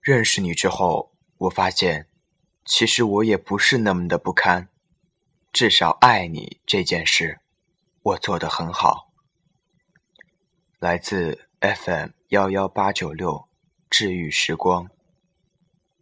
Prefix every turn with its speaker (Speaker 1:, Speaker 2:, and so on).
Speaker 1: 认识你之后我发现其实我也不是那么的不堪至少爱你这件事我做得很好。来自 fm 幺幺八九六治愈时光。